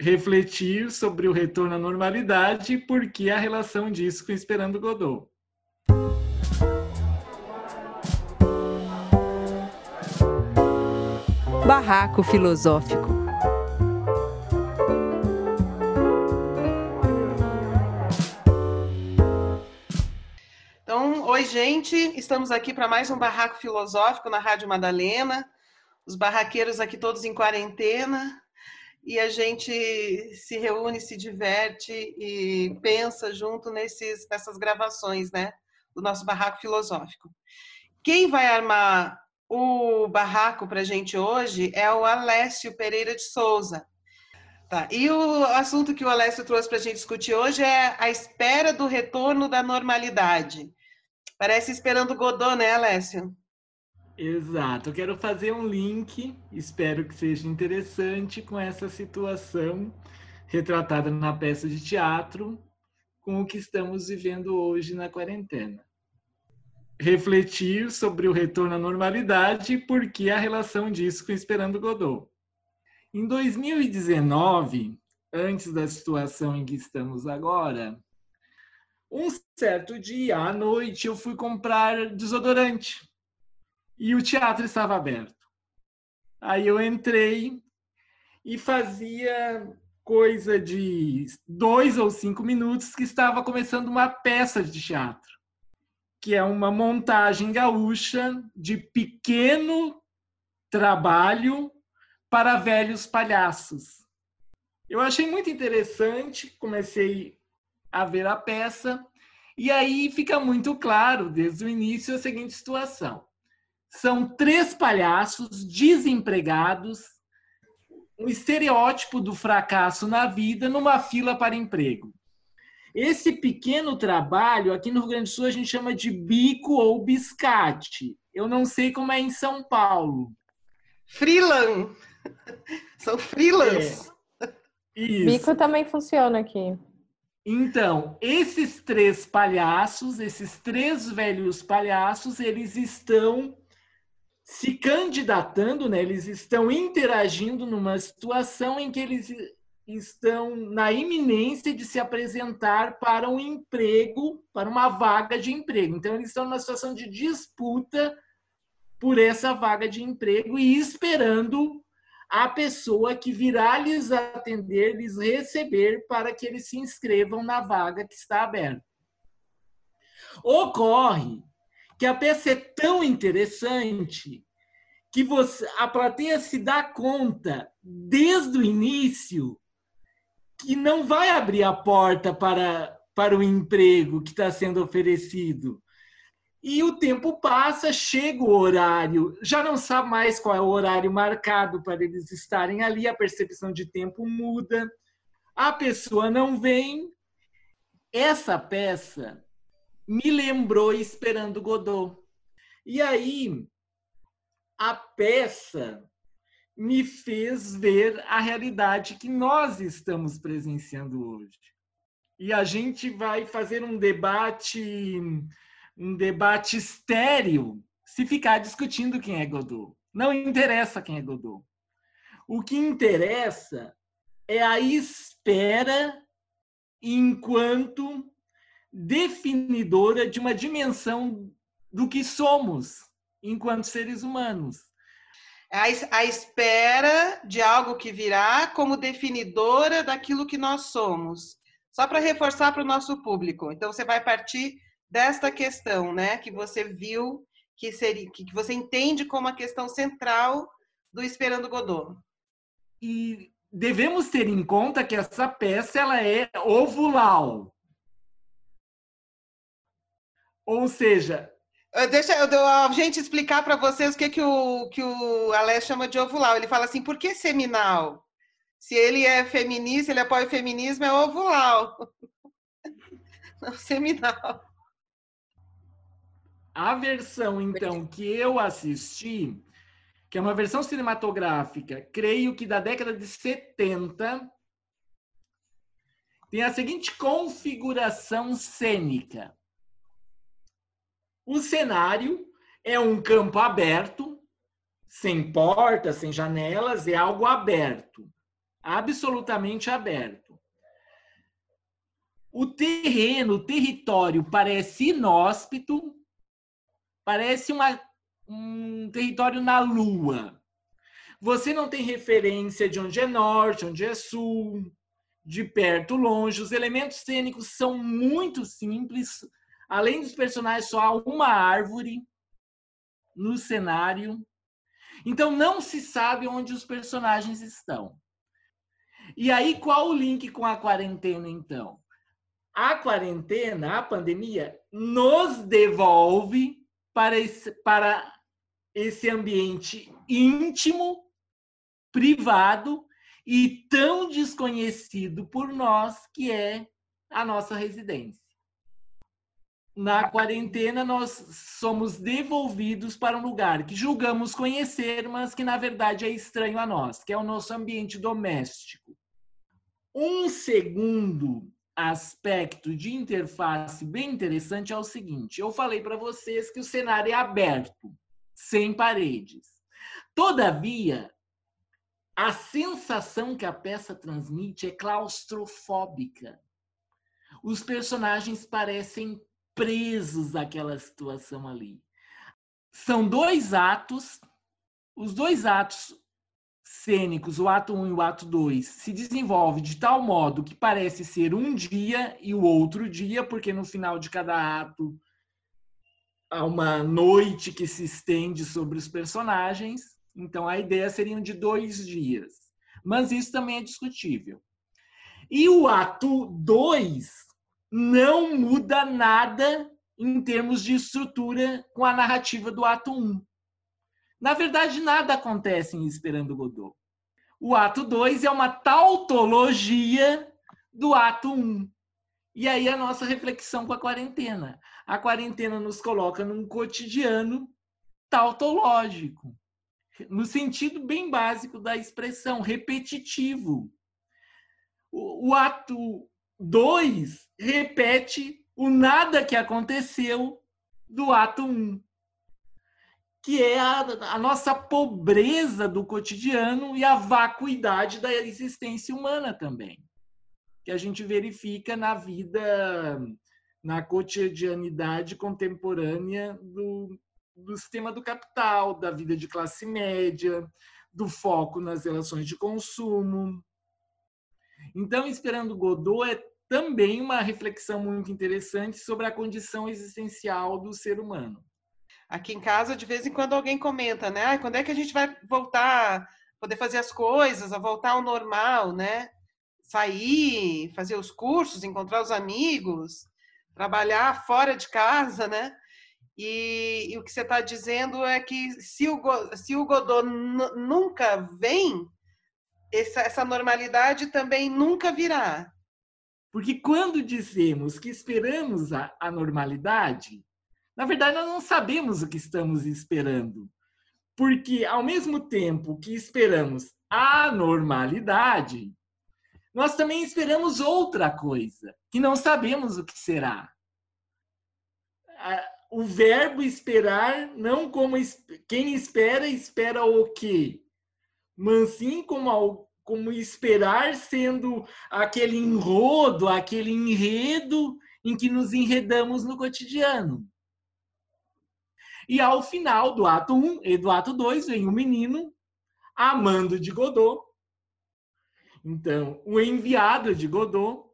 refletir sobre o retorno à normalidade e por que a relação disso com Esperando Godot. Barraco Filosófico. Então, oi, gente. Estamos aqui para mais um Barraco Filosófico na Rádio Madalena. Os barraqueiros aqui todos em quarentena. E a gente se reúne, se diverte e pensa junto nesses, nessas gravações, né? Do nosso Barraco Filosófico. Quem vai armar o barraco para a gente hoje é o Alessio Pereira de Souza. Tá. E o assunto que o Alessio trouxe para a gente discutir hoje é a espera do retorno da normalidade. Parece esperando Godot, né, Alessio? Exato. Eu quero fazer um link, espero que seja interessante, com essa situação retratada na peça de teatro, com o que estamos vivendo hoje na quarentena refletir sobre o retorno à normalidade e por que a relação disso com Esperando Godot. Em 2019, antes da situação em que estamos agora, um certo dia à noite eu fui comprar desodorante e o teatro estava aberto. Aí eu entrei e fazia coisa de dois ou cinco minutos que estava começando uma peça de teatro que é uma montagem gaúcha de pequeno trabalho para velhos palhaços. Eu achei muito interessante, comecei a ver a peça, e aí fica muito claro, desde o início, a seguinte situação: são três palhaços desempregados, um estereótipo do fracasso na vida numa fila para emprego. Esse pequeno trabalho, aqui no Rio Grande do Sul, a gente chama de bico ou biscate. Eu não sei como é em São Paulo. Freelan. São freelance. É. Bico também funciona aqui. Então, esses três palhaços, esses três velhos palhaços, eles estão se candidatando, né? eles estão interagindo numa situação em que eles estão na iminência de se apresentar para um emprego, para uma vaga de emprego. Então, eles estão numa situação de disputa por essa vaga de emprego e esperando a pessoa que virá lhes atender, lhes receber para que eles se inscrevam na vaga que está aberta. Ocorre que a peça é tão interessante que você, a plateia se dá conta desde o início que não vai abrir a porta para, para o emprego que está sendo oferecido. E o tempo passa, chega o horário, já não sabe mais qual é o horário marcado para eles estarem ali, a percepção de tempo muda, a pessoa não vem. Essa peça me lembrou Esperando Godot. E aí, a peça me fez ver a realidade que nós estamos presenciando hoje. E a gente vai fazer um debate, um debate estéreo, se ficar discutindo quem é Godot. Não interessa quem é Godot. O que interessa é a espera enquanto definidora de uma dimensão do que somos enquanto seres humanos a, espera de algo que virá como definidora daquilo que nós somos. Só para reforçar para o nosso público. Então, você vai partir desta questão, né, que você viu, que, seria, que você entende como a questão central do Esperando Godot. E devemos ter em conta que essa peça ela é ovular. Ou seja, Deixa eu, a gente explicar para vocês o que, que o, que o Alé chama de ovular. Ele fala assim, por que seminal? Se ele é feminista, ele apoia o feminismo, é ovular. Não, seminal. A versão, então, que eu assisti, que é uma versão cinematográfica, creio que da década de 70, tem a seguinte configuração cênica. O cenário é um campo aberto, sem portas, sem janelas, é algo aberto. absolutamente aberto. O terreno, o território parece inóspito, parece uma, um território na Lua. Você não tem referência de onde é norte, onde é sul, de perto, longe. Os elementos cênicos são muito simples. Além dos personagens, só há uma árvore no cenário. Então não se sabe onde os personagens estão. E aí, qual o link com a quarentena, então? A quarentena, a pandemia, nos devolve para esse, para esse ambiente íntimo, privado e tão desconhecido por nós, que é a nossa residência. Na quarentena, nós somos devolvidos para um lugar que julgamos conhecer, mas que na verdade é estranho a nós, que é o nosso ambiente doméstico. Um segundo aspecto de interface bem interessante é o seguinte: eu falei para vocês que o cenário é aberto, sem paredes. Todavia, a sensação que a peça transmite é claustrofóbica. Os personagens parecem presos àquela situação ali. São dois atos, os dois atos cênicos, o ato 1 um e o ato 2, se desenvolve de tal modo que parece ser um dia e o outro dia, porque no final de cada ato há uma noite que se estende sobre os personagens. Então a ideia seriam de dois dias. Mas isso também é discutível. E o ato 2 não muda nada em termos de estrutura com a narrativa do ato 1. Um. Na verdade, nada acontece em Esperando Godot. O ato 2 é uma tautologia do ato 1. Um. E aí a nossa reflexão com a quarentena. A quarentena nos coloca num cotidiano tautológico, no sentido bem básico da expressão, repetitivo. O, o ato 2 repete o nada que aconteceu do ato 1. Um que é a, a, nossa pobreza do cotidiano e a vacuidade da existência humana também, que a gente verifica na vida, na cotidianidade contemporânea do, do sistema do capital, da vida de classe média, do foco nas relações de consumo. Então, Esperando Godot é também uma reflexão muito interessante sobre a condição existencial do ser humano. Aqui em casa, de vez em quando, alguém comenta, né? Ah, quando é que a gente vai voltar, poder fazer as coisas, a voltar ao normal, né? Sair, fazer os cursos, encontrar os amigos, trabalhar fora de casa, né? E, e o que você está dizendo é que se o, se o Godot nunca vem, essa, essa normalidade também nunca virá. Porque quando dizemos que esperamos a, a normalidade, na verdade, nós não sabemos o que estamos esperando. Porque, ao mesmo tempo que esperamos a normalidade, nós também esperamos outra coisa, que não sabemos o que será. O verbo esperar, não como quem espera, espera o quê? Sim como, como esperar sendo aquele enrodo, aquele enredo em que nos enredamos no cotidiano. E ao final do ato 1 e do ato 2 vem o menino amando de Godot. Então, o enviado de Godot,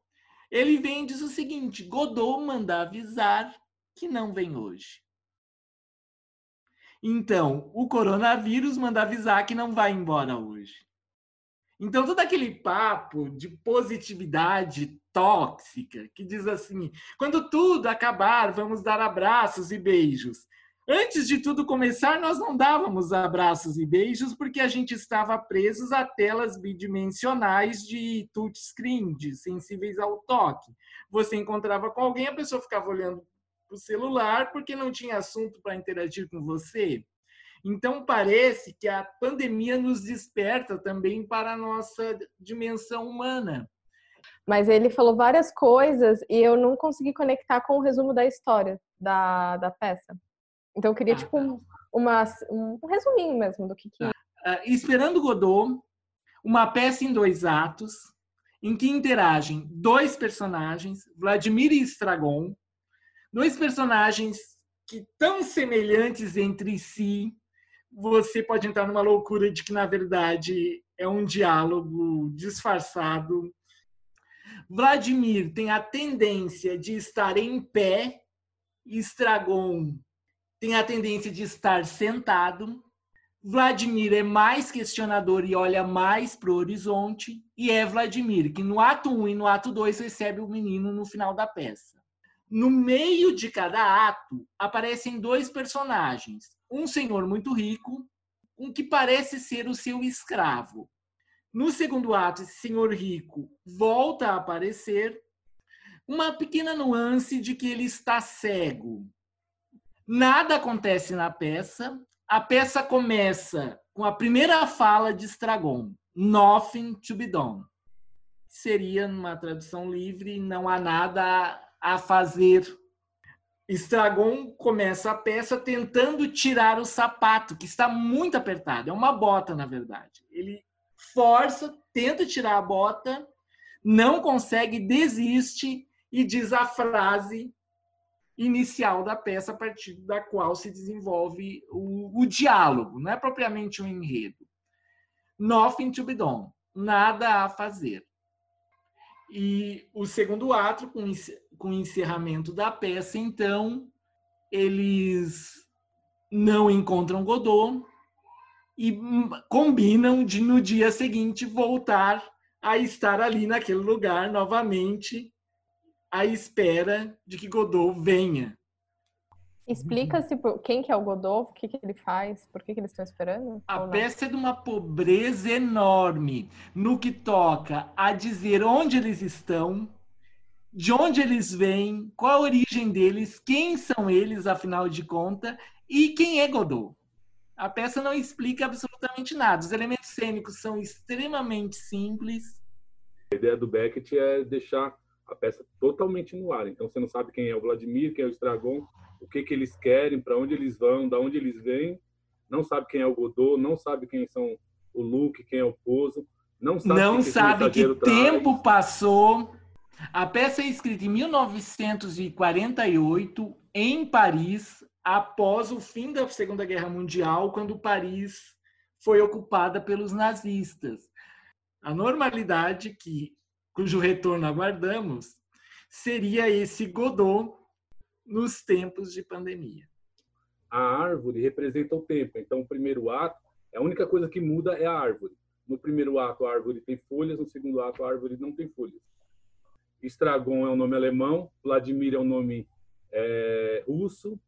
ele vem e diz o seguinte: Godot manda avisar que não vem hoje. Então, o coronavírus manda avisar que não vai embora hoje. Então, todo aquele papo de positividade tóxica, que diz assim: quando tudo acabar, vamos dar abraços e beijos. Antes de tudo começar, nós não dávamos abraços e beijos porque a gente estava presos a telas bidimensionais de touchscreen, de sensíveis ao toque. Você encontrava com alguém, a pessoa ficava olhando para o celular porque não tinha assunto para interagir com você. Então, parece que a pandemia nos desperta também para a nossa dimensão humana. Mas ele falou várias coisas e eu não consegui conectar com o resumo da história da, da peça. Então eu queria, ah, tipo, tá. uma, um resuminho mesmo do que, que... Tá. Uh, esperando Godot, uma peça em dois atos, em que interagem dois personagens, Vladimir e Estragon, dois personagens que tão semelhantes entre si, você pode entrar numa loucura de que na verdade é um diálogo disfarçado. Vladimir tem a tendência de estar em pé, Estragon tem a tendência de estar sentado. Vladimir é mais questionador e olha mais para o horizonte, e é Vladimir que no ato 1 e no ato 2 recebe o menino no final da peça. No meio de cada ato aparecem dois personagens, um senhor muito rico, um que parece ser o seu escravo. No segundo ato, esse senhor rico volta a aparecer, uma pequena nuance de que ele está cego. Nada acontece na peça, a peça começa com a primeira fala de Stragon, Nothing to be done. Seria, numa tradução livre, não há nada a fazer. Stragon começa a peça tentando tirar o sapato, que está muito apertado. É uma bota, na verdade. Ele força, tenta tirar a bota, não consegue, desiste e diz a frase inicial da peça, a partir da qual se desenvolve o, o diálogo, não é propriamente um enredo. Nothing to be done, nada a fazer. E o segundo ato, com, o encerramento da peça, então, eles não encontram Godot e combinam de no dia seguinte voltar a estar ali naquele lugar novamente à espera de que Godot venha. Explica-se quem que é o Godot, o que, que ele faz, por que, que eles estão esperando? A peça é de uma pobreza enorme no que toca a dizer onde eles estão, de onde eles vêm, qual a origem deles, quem são eles, afinal de contas, e quem é Godot. A peça não explica absolutamente nada. Os elementos cênicos são extremamente simples. A ideia do Beckett é deixar a peça totalmente no ar. Então você não sabe quem é o Vladimir, quem é o Estragon, o que que eles querem, para onde eles vão, da onde eles vêm. Não sabe quem é o Godot, não sabe quem são o Luke, quem é o Pozo, não sabe, não que, sabe que tempo passou. A peça é escrita em 1948 em Paris, após o fim da Segunda Guerra Mundial, quando Paris foi ocupada pelos nazistas. A normalidade que cujo retorno aguardamos, seria esse Godot nos tempos de pandemia. A árvore representa o tempo. Então, o primeiro ato, a única coisa que muda é a árvore. No primeiro ato, a árvore tem folhas, no segundo ato, a árvore não tem folhas. Estragon é um nome alemão, Vladimir é um nome é, russo,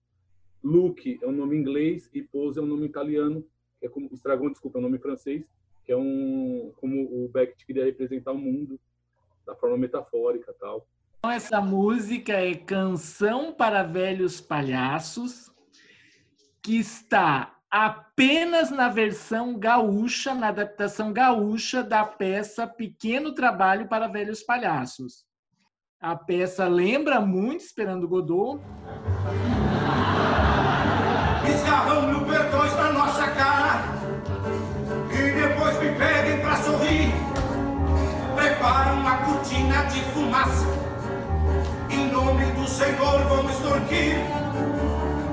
Luke é um nome inglês e Pose é um nome italiano, é como Estragon, desculpa, é um nome francês, que é um como o Beckett queria representar o mundo da forma metafórica tal. Então, essa música é Canção para Velhos Palhaços, que está apenas na versão gaúcha, na adaptação gaúcha da peça Pequeno Trabalho para Velhos Palhaços. A peça lembra muito Esperando Godot. Escarrão-me o perdões na nossa cara e depois me pedem para sorrir preparam uma cortina de fumaça. Do Senhor vamos extorquir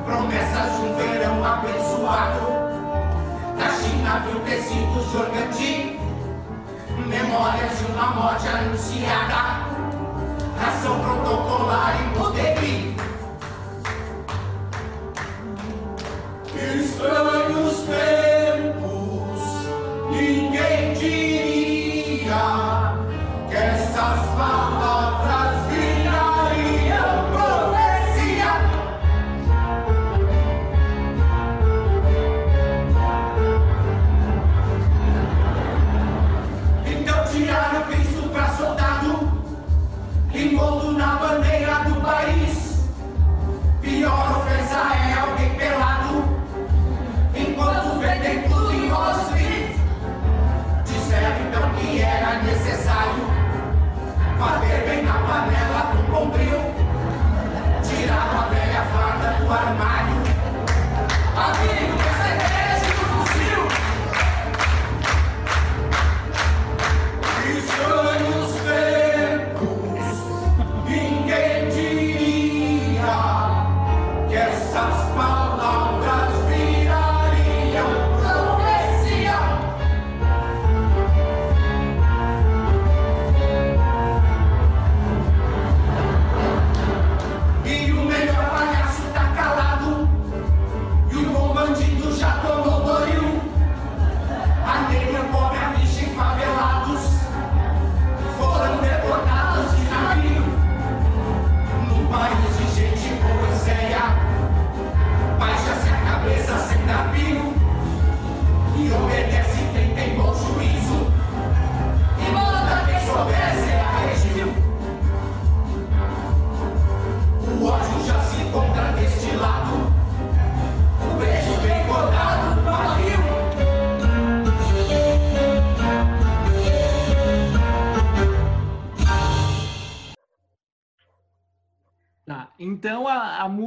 promessas de um verão abençoado. Da China viu tecidos de memórias de uma morte anunciada. Ração protocolar em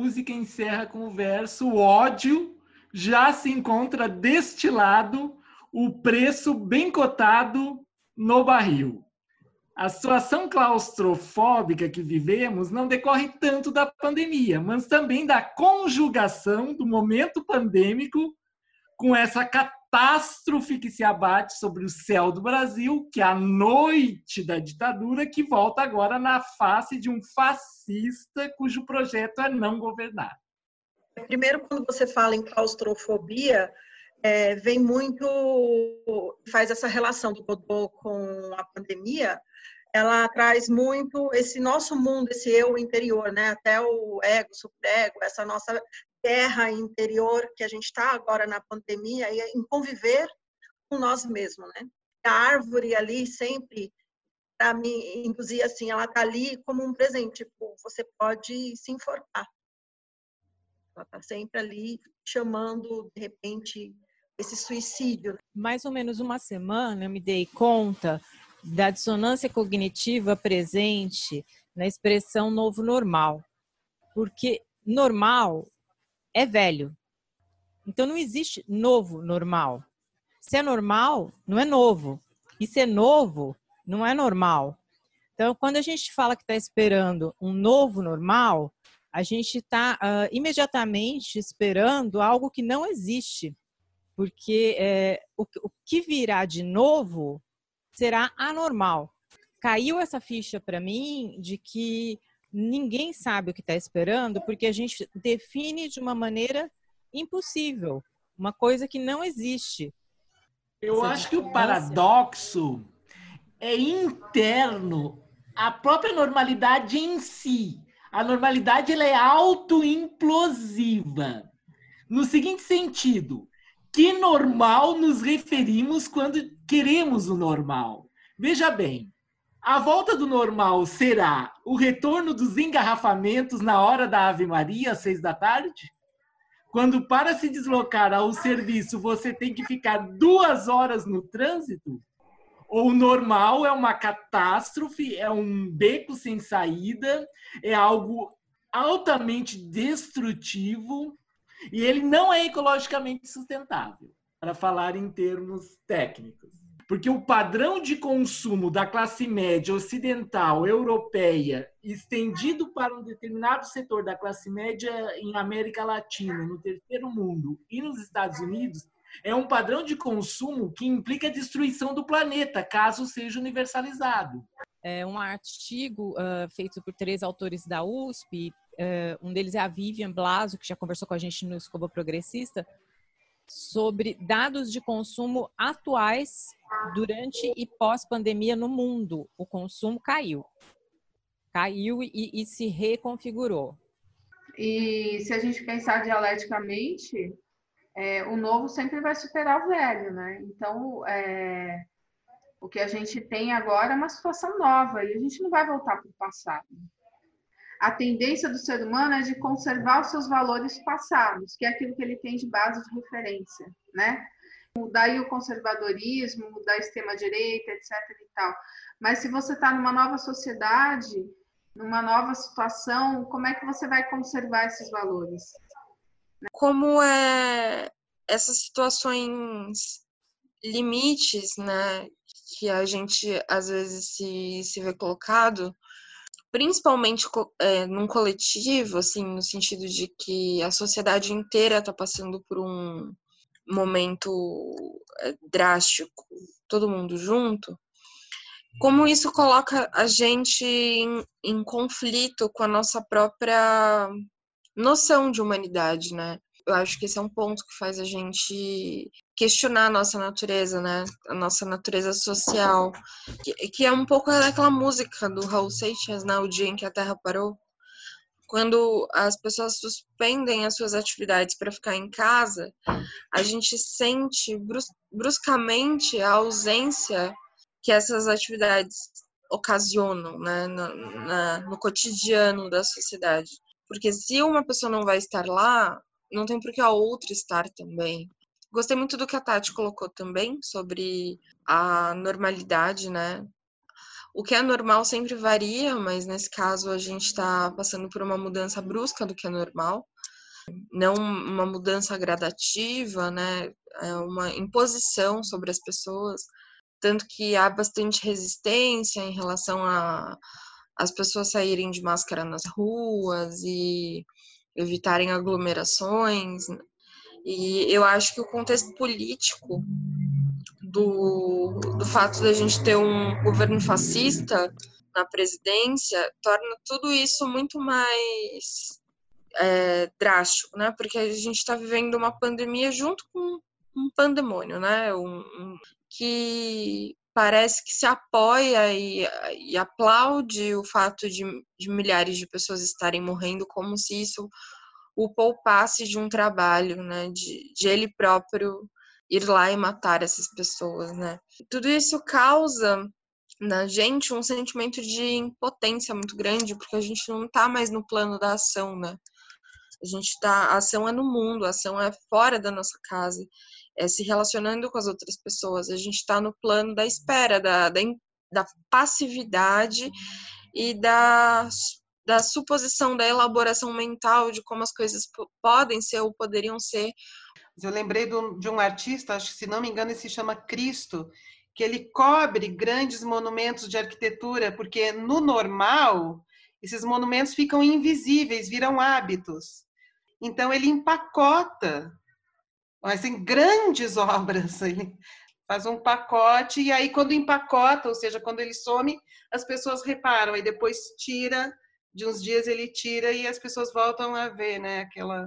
música encerra com o verso: o ódio já se encontra destilado, o preço bem cotado no barril. A situação claustrofóbica que vivemos não decorre tanto da pandemia, mas também da conjugação do momento pandêmico com essa catástrofe que se abate sobre o céu do Brasil, que é a noite da ditadura, que volta agora na face de um fascista cujo projeto é não governar. Primeiro, quando você fala em claustrofobia, é, vem muito, faz essa relação do Godot com a pandemia, ela traz muito esse nosso mundo, esse eu interior, né? Até o ego, superego, essa nossa terra interior que a gente está agora na pandemia e em conviver com nós mesmos, né? A árvore ali sempre para me induzir assim, ela tá ali como um presente, tipo, você pode se enforcar. Ela tá sempre ali chamando de repente esse suicídio. Né? Mais ou menos uma semana eu me dei conta da dissonância cognitiva presente na expressão novo normal. Porque normal é velho. Então não existe novo normal. Se é normal, não é novo. E se é novo, não é normal. Então, quando a gente fala que está esperando um novo normal, a gente está uh, ah, imediatamente esperando algo que não existe. Porque é, o, o que virá de novo será anormal. Caiu essa ficha para mim de que ninguém sabe o que está esperando, porque a gente define de uma maneira impossível, uma coisa que não existe. Eu Essa acho que o paradoxo é interno à própria normalidade em si. A normalidade ela é autoimplosiva. No seguinte sentido, que normal nos referimos quando queremos o normal? Veja bem, a volta do normal será o retorno dos engarrafamentos na hora da Ave Maria, às seis da tarde? Quando para se deslocar ao serviço você tem que ficar duas horas no trânsito? Ou o normal é uma catástrofe, é um beco sem saída, é algo altamente destrutivo e ele não é ecologicamente sustentável, para falar em termos técnicos. Porque o padrão de consumo da classe média ocidental, europeia, estendido para um determinado setor da classe média em América Latina, no terceiro mundo e nos Estados Unidos, é um padrão de consumo que implica a destruição do planeta, caso seja universalizado. É um artigo uh, feito por três autores da USP, uh, um deles é a Vivian Blaso, que já conversou com a gente no Escoba Progressista, sobre dados de consumo atuais durante e pós-pandemia no mundo. O consumo caiu. Caiu e, e, se reconfigurou. E se a gente pensar dialeticamente, é, o novo sempre vai superar o velho, né? Então, é, o que a gente tem agora é uma situação nova e a gente não vai voltar para o passado a tendência do ser humano é de conservar os seus valores passados, que é aquilo que ele tem de base de referência, né? Daí o conservadorismo, da extrema-direita, etc. e tal. Mas se você está numa nova sociedade, numa nova situação, como é que você vai conservar esses valores? Como é essas situações limites, né, que a gente às vezes se, se vê colocado, principalmente é, num coletivo, assim, no sentido de que a sociedade inteira está passando por um momento é, drástico, todo mundo junto, como isso coloca a gente em, em conflito com a nossa própria noção de humanidade, né? Eu acho que esse é um ponto que faz a gente questionar a nossa natureza, né? A nossa natureza social. Que, que é um pouco daquela música do Raul Seixas, né? O dia em que a Terra parou. Quando as pessoas suspendem as suas atividades para ficar em casa, a gente sente brus bruscamente a ausência que essas atividades ocasionam né? na, no cotidiano da sociedade. Porque se uma pessoa não vai estar lá, não tem por que a outra estar também. Gostei muito do que a Tati colocou também sobre a normalidade, né? o que é normal sempre varia, mas nesse caso a gente está passando por uma mudança brusca do que é normal, não uma mudança gradativa, né? É uma imposição sobre as pessoas, tanto que há bastante resistência em relação a as pessoas saírem de máscara nas ruas e evitarem aglomerações. E eu acho que o contexto político do, do fato da gente ter um governo fascista na presidência torna tudo isso muito mais é, drástico, né? Porque a gente está vivendo uma pandemia junto com um pandemônio, né? Um, um, que parece que se apoia e, e aplaude o fato de, de, milhares de pessoas estarem morrendo como se isso o poupasse de um trabalho, né? De, de ele próprio ir lá e matar essas pessoas, né? Tudo isso causa na gente um sentimento de impotência muito grande, porque a gente não está mais no plano da ação, né? A gente tá, a ação é no mundo, a ação é fora da nossa casa, é se relacionando com as outras pessoas. A gente está no plano da espera, da, da, da passividade e da, da suposição, da elaboração mental de como as coisas podem ser ou poderiam ser eu lembrei de um artista, acho que se não me engano, ele se chama Cristo, que ele cobre grandes monumentos de arquitetura, porque no normal esses monumentos ficam invisíveis, viram hábitos. Então ele empacota, assim, grandes obras, ele faz um pacote e aí quando empacota, ou seja, quando ele some, as pessoas reparam, aí depois tira, de uns dias ele tira e as pessoas voltam a ver, né, aquela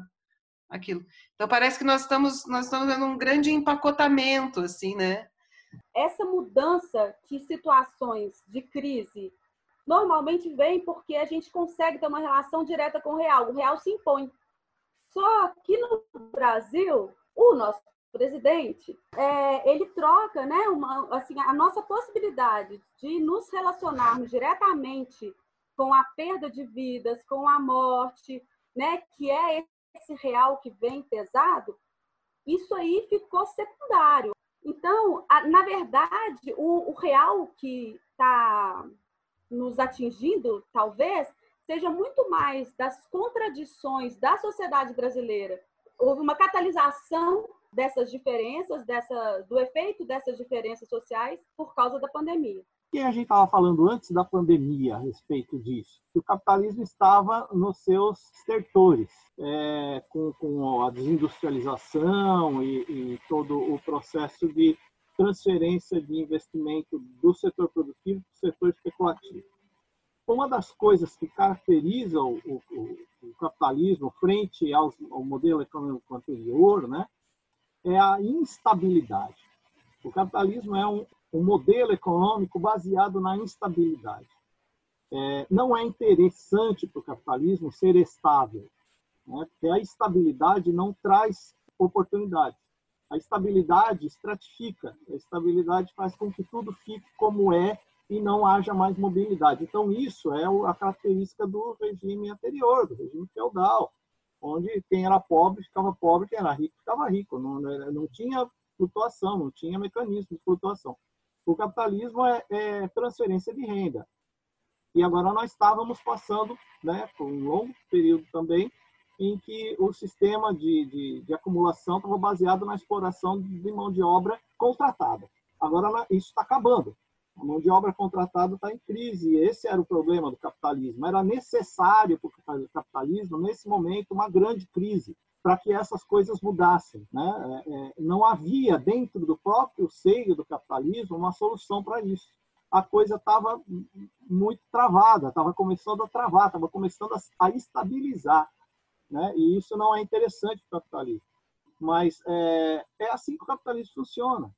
aquilo. Então parece que nós estamos nós estamos vendo um grande empacotamento assim, né? Essa mudança de situações de crise normalmente vem porque a gente consegue ter uma relação direta com o real, o real se impõe. Só que no Brasil, o nosso presidente, é, ele troca, né, uma, assim, a nossa possibilidade de nos relacionarmos diretamente com a perda de vidas, com a morte, né, que é esse real que vem pesado, isso aí ficou secundário. Então, a, na verdade, o, o real que está nos atingindo, talvez, seja muito mais das contradições da sociedade brasileira. Houve uma catalisação dessas diferenças, dessa, do efeito dessas diferenças sociais por causa da pandemia que a gente estava falando antes da pandemia a respeito disso, que o capitalismo estava nos seus estertores, é, com, com, a desindustrialização e, e, todo o processo de transferência de investimento do setor produtivo para o setor especulativo. Uma das coisas que caracteriza o, o, o capitalismo frente ao, ao modelo econômico anterior né, é a instabilidade. O capitalismo é um, um modelo econômico baseado na instabilidade. É, não é interessante para o capitalismo ser estável, né? porque a estabilidade não traz oportunidade. A estabilidade estratifica, a estabilidade faz com que tudo fique como é e não haja mais mobilidade. Então, isso é a característica do regime anterior, do regime feudal, onde quem era pobre ficava pobre, quem era rico ficava rico. Não, não tinha flutuação, não tinha mecanismo de flutuação. O capitalismo é, é transferência de renda. E agora nós estávamos passando né, por um longo período também em que o sistema de, de, de acumulação estava baseado na exploração de mão de obra contratada. Agora isso está acabando. A mão de obra contratada está em crise. Esse era o problema do capitalismo. Era necessário para o capitalismo, nesse momento, uma grande crise para que essas coisas mudassem. Né? É, é, não havia dentro do próprio seio do capitalismo uma solução para isso. A coisa estava muito travada, estava começando a travar, estava começando a, estabilizar. Né? E isso não é interessante para o capitalismo. Mas é, é assim que o capitalismo funciona.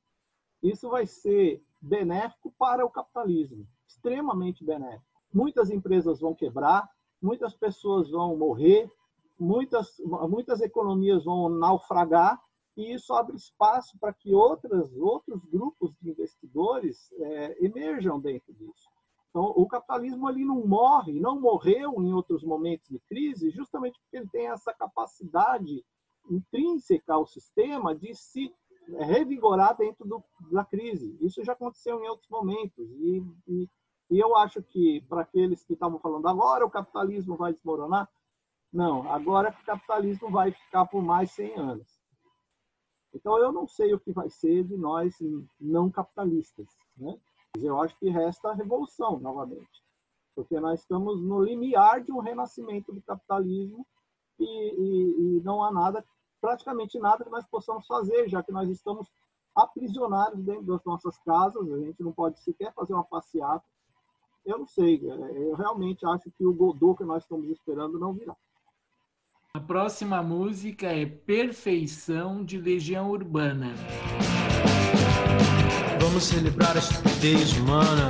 Isso vai ser benéfico para o capitalismo, extremamente benéfico. Muitas empresas vão quebrar, muitas pessoas vão morrer, muitas, muitas economias vão naufragar e isso abre espaço para que outras, outros grupos de investidores é, emerjam dentro disso. Então, o capitalismo ali não morre, não morreu em outros momentos de crise, justamente porque ele tem essa capacidade intrínseca ao sistema de se revigorar dentro do, da crise. Isso já aconteceu em outros momentos e, e, e eu acho que, para aqueles que estavam falando agora, o capitalismo vai desmoronar, não, agora o capitalismo vai ficar por mais 100 anos. Então, eu não sei o que vai ser de nós não capitalistas. Né? Eu acho que resta a revolução, novamente. Porque nós estamos no limiar de um renascimento do capitalismo e, e, e não há nada, praticamente nada que nós possamos fazer, já que nós estamos aprisionados dentro das nossas casas, a gente não pode sequer fazer uma passeata. Eu não sei, é, eu realmente acho que o Godot que nós estamos esperando não virá. A próxima música é Perfeição de Legião Urbana. Vamos celebrar a estupidez humana,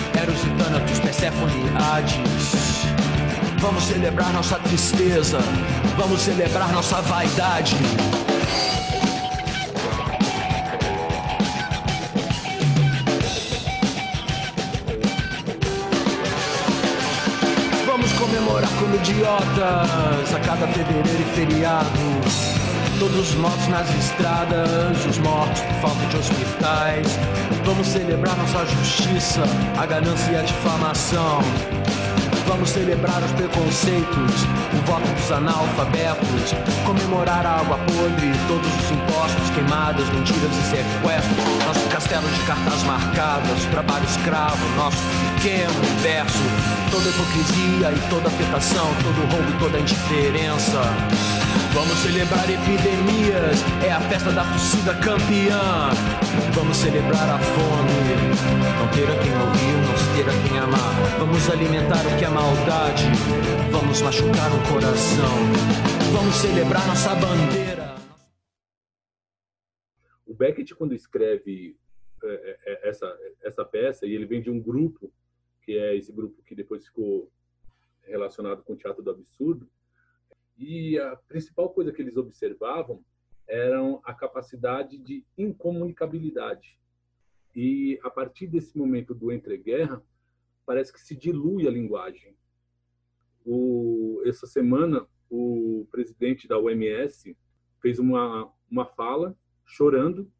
Eros e Thanatos, Persephone e Hades. Vamos celebrar nossa tristeza. Vamos celebrar nossa vaidade. Vamos comemorar como idiotas a cada fevereiro e feriado todos os mortos nas estradas, os mortos por falta de hospitais. Vamos celebrar nossa justiça, a ganância e a difamação. Vamos celebrar os preconceitos, o voto dos analfabetos, comemorar a água podre, todos os impostos, queimadas, mentiras e sequestros, nosso castelo de cartas marcadas, trabalho escravo, nosso pequeno universo, toda hipocrisia e toda afetação, todo roubo e toda indiferença. Vamos celebrar epidemias, é a festa da torcida campeã. Vamos celebrar a fome, não ter a quem ouvir, não ter a quem amar. Vamos alimentar o que é maldade, vamos machucar o coração. Vamos celebrar nossa bandeira. O Beckett, quando escreve é, é, essa, essa peça, e ele vem de um grupo, que é esse grupo que depois ficou relacionado com o teatro do absurdo, e a principal coisa que eles observavam eram a capacidade de incomunicabilidade. E a partir desse momento do entreguerra, parece que se dilui a linguagem. O, essa semana, o presidente da OMS fez uma, uma fala chorando,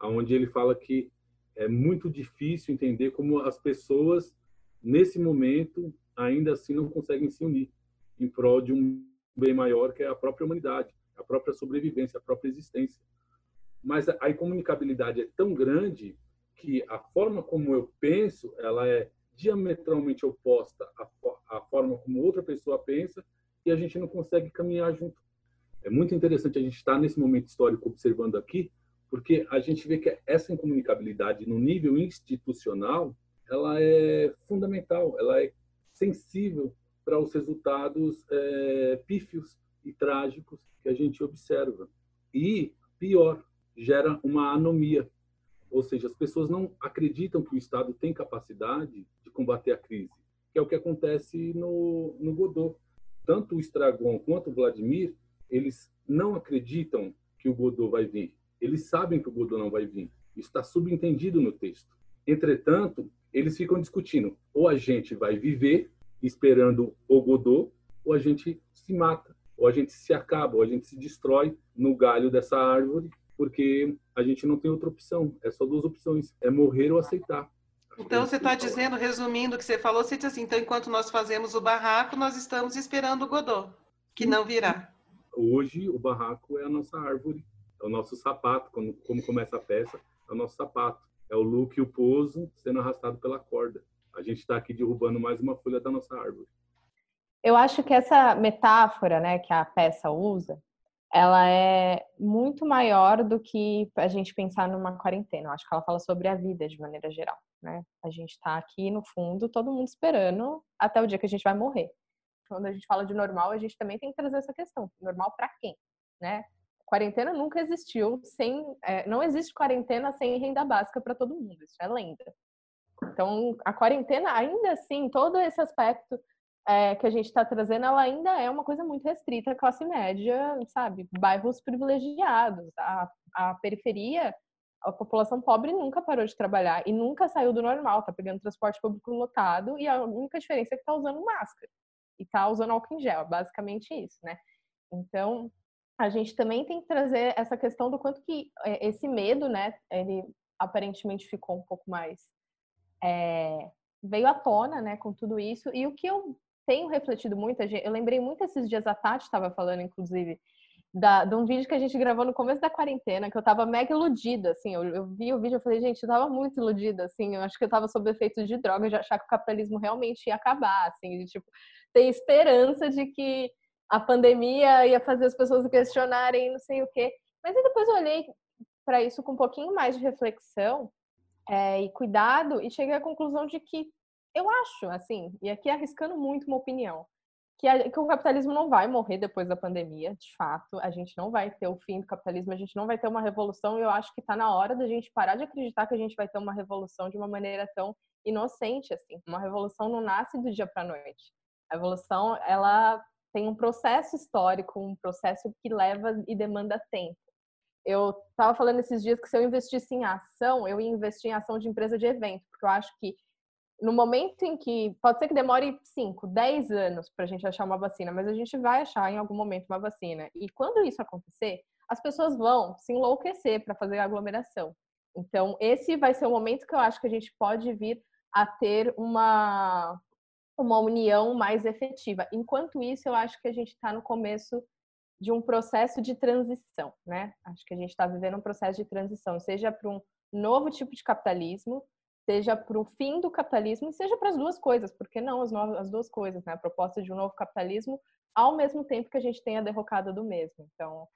onde ele fala que é muito difícil entender como as pessoas, nesse momento, ainda assim não conseguem se unir em prol de um bem maior que é a própria humanidade, a própria sobrevivência, a própria existência. Mas a incomunicabilidade é tão grande que a forma como eu penso, ela é diametralmente oposta à, à forma como outra pessoa pensa e a gente não consegue caminhar junto. É muito interessante a gente estar nesse momento histórico observando aqui, porque a gente vê que essa incomunicabilidade no nível institucional, ela é fundamental, ela é sensível para os resultados é, pífios e trágicos que a gente observa. E, pior, gera uma anomia. Ou seja, as pessoas não acreditam que o Estado tem capacidade de combater a crise, que é o que acontece no, no Godot. Tanto o Estragon quanto o Vladimir, eles não acreditam que o Godot vai vir. Eles sabem que o Godot não vai vir. Isso está subentendido no texto. Entretanto, eles ficam discutindo: ou a gente vai viver esperando o Godot, ou a gente se mata, ou a gente se acaba, ou a gente se destrói no galho dessa árvore, porque a gente não tem outra opção. É só duas opções: é morrer ou aceitar. Então você está dizendo, resumindo o que você falou, você diz assim: então enquanto nós fazemos o barraco, nós estamos esperando o Godot, que não virá. Hoje o barraco é a nossa árvore, é o nosso sapato, como, como começa a peça, é o nosso sapato. É o Luke e o pouso sendo arrastado pela corda a gente está aqui derrubando mais uma folha da nossa árvore. Eu acho que essa metáfora, né, que a peça usa, ela é muito maior do que a gente pensar numa quarentena. Eu acho que ela fala sobre a vida de maneira geral, né? A gente está aqui no fundo, todo mundo esperando até o dia que a gente vai morrer. Quando a gente fala de normal, a gente também tem que trazer essa questão. Normal para quem, né? Quarentena nunca existiu sem, é, não existe quarentena sem renda básica para todo mundo. Isso é lenda. Então, a quarentena, ainda assim, todo esse aspecto é, que a gente está trazendo, ela ainda é uma coisa muito restrita à classe média, sabe? Bairros privilegiados. A, a periferia, a população pobre nunca parou de trabalhar e nunca saiu do normal, tá pegando transporte público lotado e a única diferença é que tá usando máscara e tá usando álcool em gel, basicamente isso, né? Então, a gente também tem que trazer essa questão do quanto que é, esse medo, né, ele aparentemente ficou um pouco mais é, veio à tona, né, com tudo isso. E o que eu tenho refletido muito, eu lembrei muito esses dias, a Tati estava falando, inclusive, da, de um vídeo que a gente gravou no começo da quarentena, que eu tava mega iludida, assim, eu, eu vi o vídeo e falei, gente, eu tava muito iludida, assim, eu acho que eu tava sob efeito de droga, de achar que o capitalismo realmente ia acabar, assim, de, tipo, ter esperança de que a pandemia ia fazer as pessoas questionarem não sei o quê. Mas aí depois eu olhei para isso com um pouquinho mais de reflexão é, e cuidado e cheguei à conclusão de que eu acho, assim, e aqui arriscando muito uma opinião, que, a, que, o capitalismo não vai morrer depois da pandemia, de fato. A gente não vai ter o fim do capitalismo, a gente não vai ter uma revolução. E eu acho que está na hora da gente parar de acreditar que a gente vai ter uma revolução de uma maneira tão inocente assim. Uma revolução não nasce do dia para a noite. A revolução, ela tem um processo histórico, um processo que leva e demanda tempo. Eu estava falando esses dias que se eu investisse em ação, eu ia investir em ação de empresa de evento, porque eu acho que no momento em que pode ser que demore 5, 10 anos para a gente achar uma vacina, mas a gente vai achar em algum momento uma vacina. E quando isso acontecer, as pessoas vão se enlouquecer para fazer aglomeração. Então, esse vai ser o momento que eu acho que a gente pode vir a ter uma, uma união mais efetiva. Enquanto isso, eu acho que a gente está no começo de um processo de transição, né? Acho que a gente está vivendo um processo de transição, seja para um novo tipo de capitalismo, seja para o fim do capitalismo, seja para as duas coisas, porque não as, novas, as duas coisas, né? A proposta de um novo capitalismo, ao mesmo tempo que a gente tem a derrocada do mesmo. Então,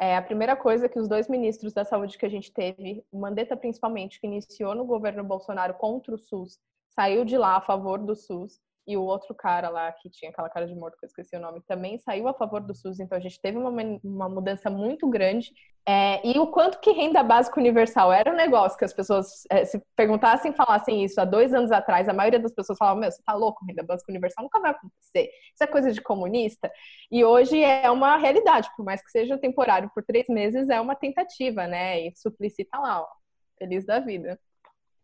é a primeira coisa que os dois ministros da saúde que a gente teve, o Mandetta principalmente, que iniciou no governo Bolsonaro contra o SUS, saiu de lá a favor do SUS e o outro cara lá que tinha aquela cara de morto, que eu esqueci o nome, também saiu a favor do SUS, então a gente teve uma, uma mudança muito grande. É, e o quanto que renda básica universal era um negócio que as pessoas, é, se perguntassem, falassem isso há dois anos atrás, a maioria das pessoas falava, meu, você tá louco, renda básica universal nunca vai acontecer, isso é coisa de comunista. E hoje é uma realidade, por mais que seja temporário por três meses, é uma tentativa, né? E Suplicy tá lá, ó, feliz da vida.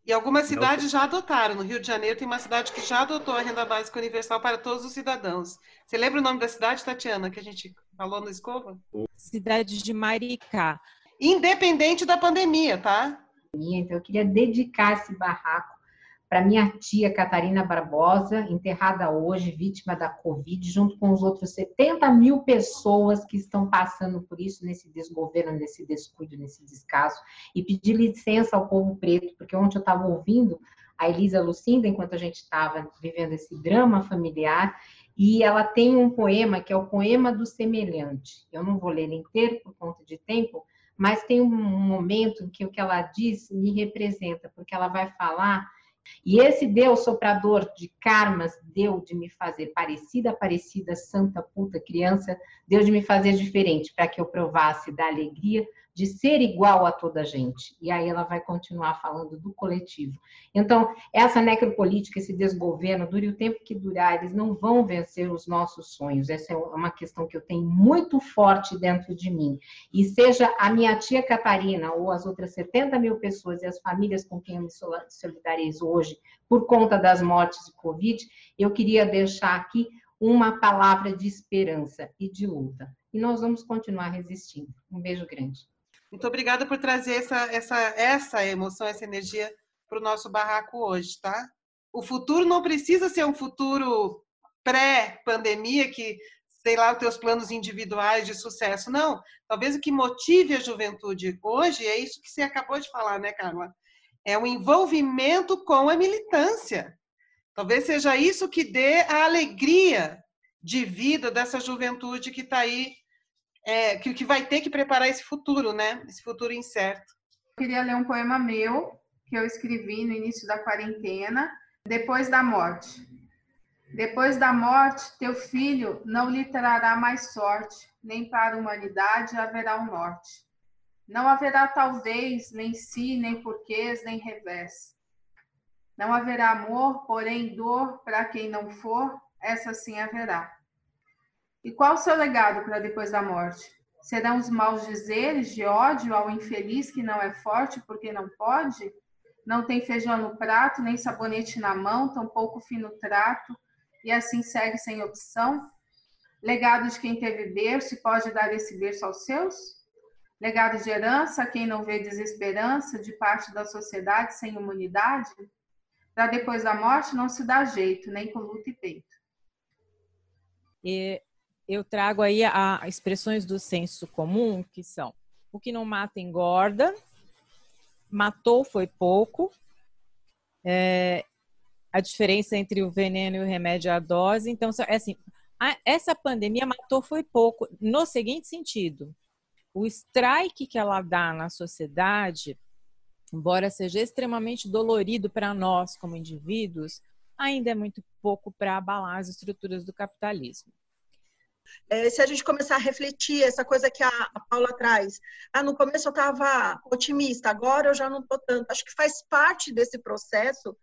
E algumas cidades já adotaram. No Rio de Janeiro tem uma cidade que já adotou a renda básica universal para todos os cidadãos. Você lembra o nome da cidade, Tatiana, que a gente falou no Escova? Cidade de Maricá. Independente da pandemia, tá? Então, eu queria dedicar esse barraco para minha tia Catarina Barbosa, enterrada hoje, vítima da Covid, junto com os outros 70 mil pessoas que estão passando por isso nesse desgoverno, nesse descuido, nesse descaso, e pedir licença ao povo preto, porque ontem eu estava ouvindo a Elisa Lucinda, enquanto a gente estava vivendo esse drama familiar, e ela tem um poema que é o Poema do Semelhante. Eu não vou ler inteiro por conta de tempo, mas tem um momento que o que ela diz me representa, porque ela vai falar e esse Deus soprador de karmas deu de me fazer parecida, parecida, santa, puta, criança, deu de me fazer diferente, para que eu provasse da alegria de ser igual a toda a gente. E aí ela vai continuar falando do coletivo. Então, essa necropolítica, esse desgoverno, dure o tempo que durar, eles não vão vencer os nossos sonhos. Essa é uma questão que eu tenho muito forte dentro de mim. E seja a minha tia Catarina ou as outras 70 mil pessoas e as famílias com quem eu me solidarizo hoje por conta das mortes de Covid, eu queria deixar aqui uma palavra de esperança e de luta. E nós vamos continuar resistindo. Um beijo grande. Muito obrigada por trazer essa, essa, essa emoção, essa energia para o nosso barraco hoje, tá? O futuro não precisa ser um futuro pré-pandemia que, sei lá, os teus planos individuais de sucesso. Não. Talvez o que motive a juventude hoje é isso que você acabou de falar, né, Carla? É o envolvimento com a militância. Talvez seja isso que dê a alegria de vida dessa juventude que está aí é, que, que vai ter que preparar esse futuro, né? Esse futuro incerto. Eu queria ler um poema meu que eu escrevi no início da quarentena, depois da morte. Depois da morte, teu filho não lhe trará mais sorte, nem para a humanidade haverá um norte. Não haverá talvez nem si, nem porquês, nem revés. Não haverá amor, porém dor para quem não for, essa sim haverá. E qual o seu legado para depois da morte? Serão os maus dizeres de ódio ao infeliz que não é forte porque não pode? Não tem feijão no prato, nem sabonete na mão, tampouco fino trato, e assim segue sem opção? Legado de quem teve berço e pode dar esse berço aos seus? Legado de herança a quem não vê desesperança de parte da sociedade sem humanidade? Para depois da morte não se dá jeito, nem com luta e peito. E eu trago aí a, expressões do senso comum, que são o que não mata engorda, matou foi pouco, é, a diferença entre o veneno e o remédio é a dose. Então, é assim, a, essa pandemia matou foi pouco, no seguinte sentido, o strike que ela dá na sociedade, embora seja extremamente dolorido para nós como indivíduos, ainda é muito pouco para abalar as estruturas do capitalismo. É, se a gente começar a refletir essa coisa que a, a Paula traz, ah, no começo eu estava otimista, agora eu já não estou tanto. Acho que faz parte desse processo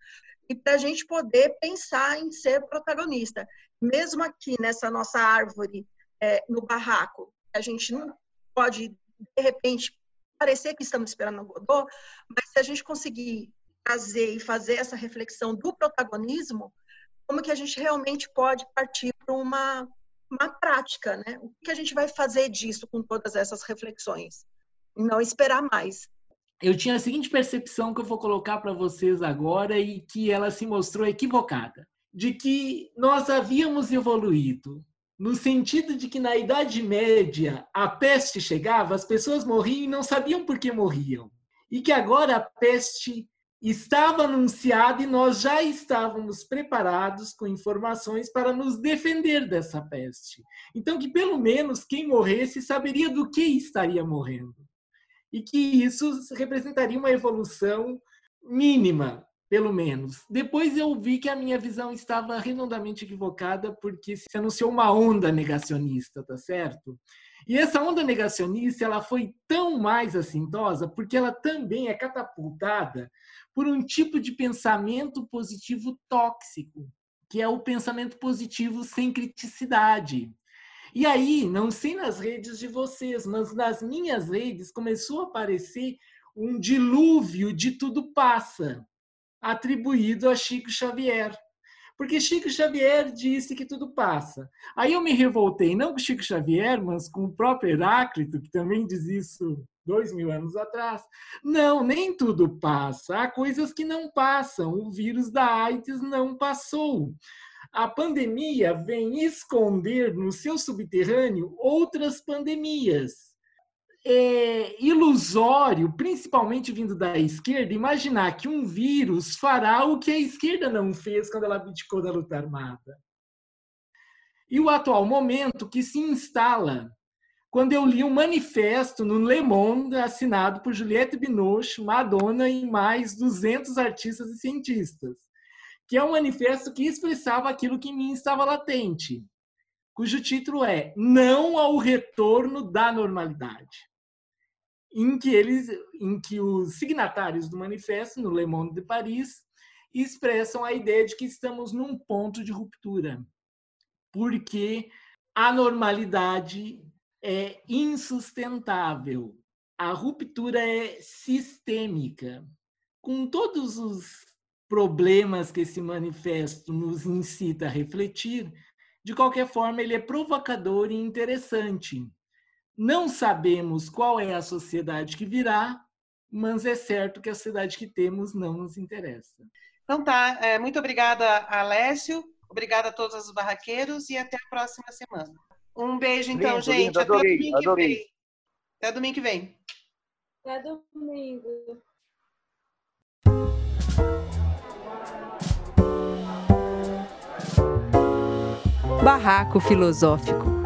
e para a gente poder pensar em ser protagonista. Mesmo aqui nessa nossa árvore, é, no barraco, a gente não pode, de repente, parecer que estamos esperando o Godot, mas se a gente conseguir trazer e fazer essa reflexão do protagonismo, como que a gente realmente pode partir para uma uma prática, né? O que a gente vai fazer disso com todas essas reflexões? Não esperar mais. Eu tinha a seguinte percepção que eu vou colocar para vocês agora e que ela se mostrou equivocada, de que nós havíamos evoluído no sentido de que na Idade Média a peste chegava, as pessoas morriam e não sabiam por que morriam. E que agora a peste estava anunciado e nós já estávamos preparados com informações para nos defender dessa peste. Então, que pelo menos quem morresse saberia do que estaria morrendo. E que isso representaria uma evolução mínima, pelo menos. Depois eu vi que a minha visão estava redondamente equivocada, porque se anunciou uma onda negacionista, tá certo? E essa onda negacionista ela foi tão mais assintosa porque ela também é catapultada por um tipo de pensamento positivo tóxico, que é o pensamento positivo sem criticidade. E aí, não sei nas redes de vocês, mas nas minhas redes começou a aparecer um dilúvio de tudo passa, atribuído a Chico Xavier. Porque Chico Xavier disse que tudo passa. Aí eu me revoltei, não com Chico Xavier, mas com o próprio Heráclito, que também diz isso dois mil anos atrás. Não, nem tudo passa. Há coisas que não passam. O vírus da AIDS não passou. A pandemia vem esconder no seu subterrâneo outras pandemias. É ilusório, principalmente vindo da esquerda, imaginar que um vírus fará o que a esquerda não fez quando ela abdicou da luta armada. E o atual momento que se instala quando eu li um manifesto no Le Monde assinado por Juliette Binoche, Madonna e mais 200 artistas e cientistas, que é um manifesto que expressava aquilo que em mim estava latente, cujo título é Não ao retorno da normalidade. Em que eles, em que os signatários do manifesto no Le Monde de Paris expressam a ideia de que estamos num ponto de ruptura, porque a normalidade é insustentável. A ruptura é sistêmica. Com todos os problemas que esse manifesto nos incita a refletir, de qualquer forma, ele é provocador e interessante. Não sabemos qual é a sociedade que virá, mas é certo que a sociedade que temos não nos interessa. Então tá, é, muito obrigada, Alessio, obrigada a todos os barraqueiros e até a próxima semana. Um beijo, então, lindo, gente. Lindo, adorei, Até domingo adorei. que vem. Até domingo que vem. Até domingo. Barraco Filosófico.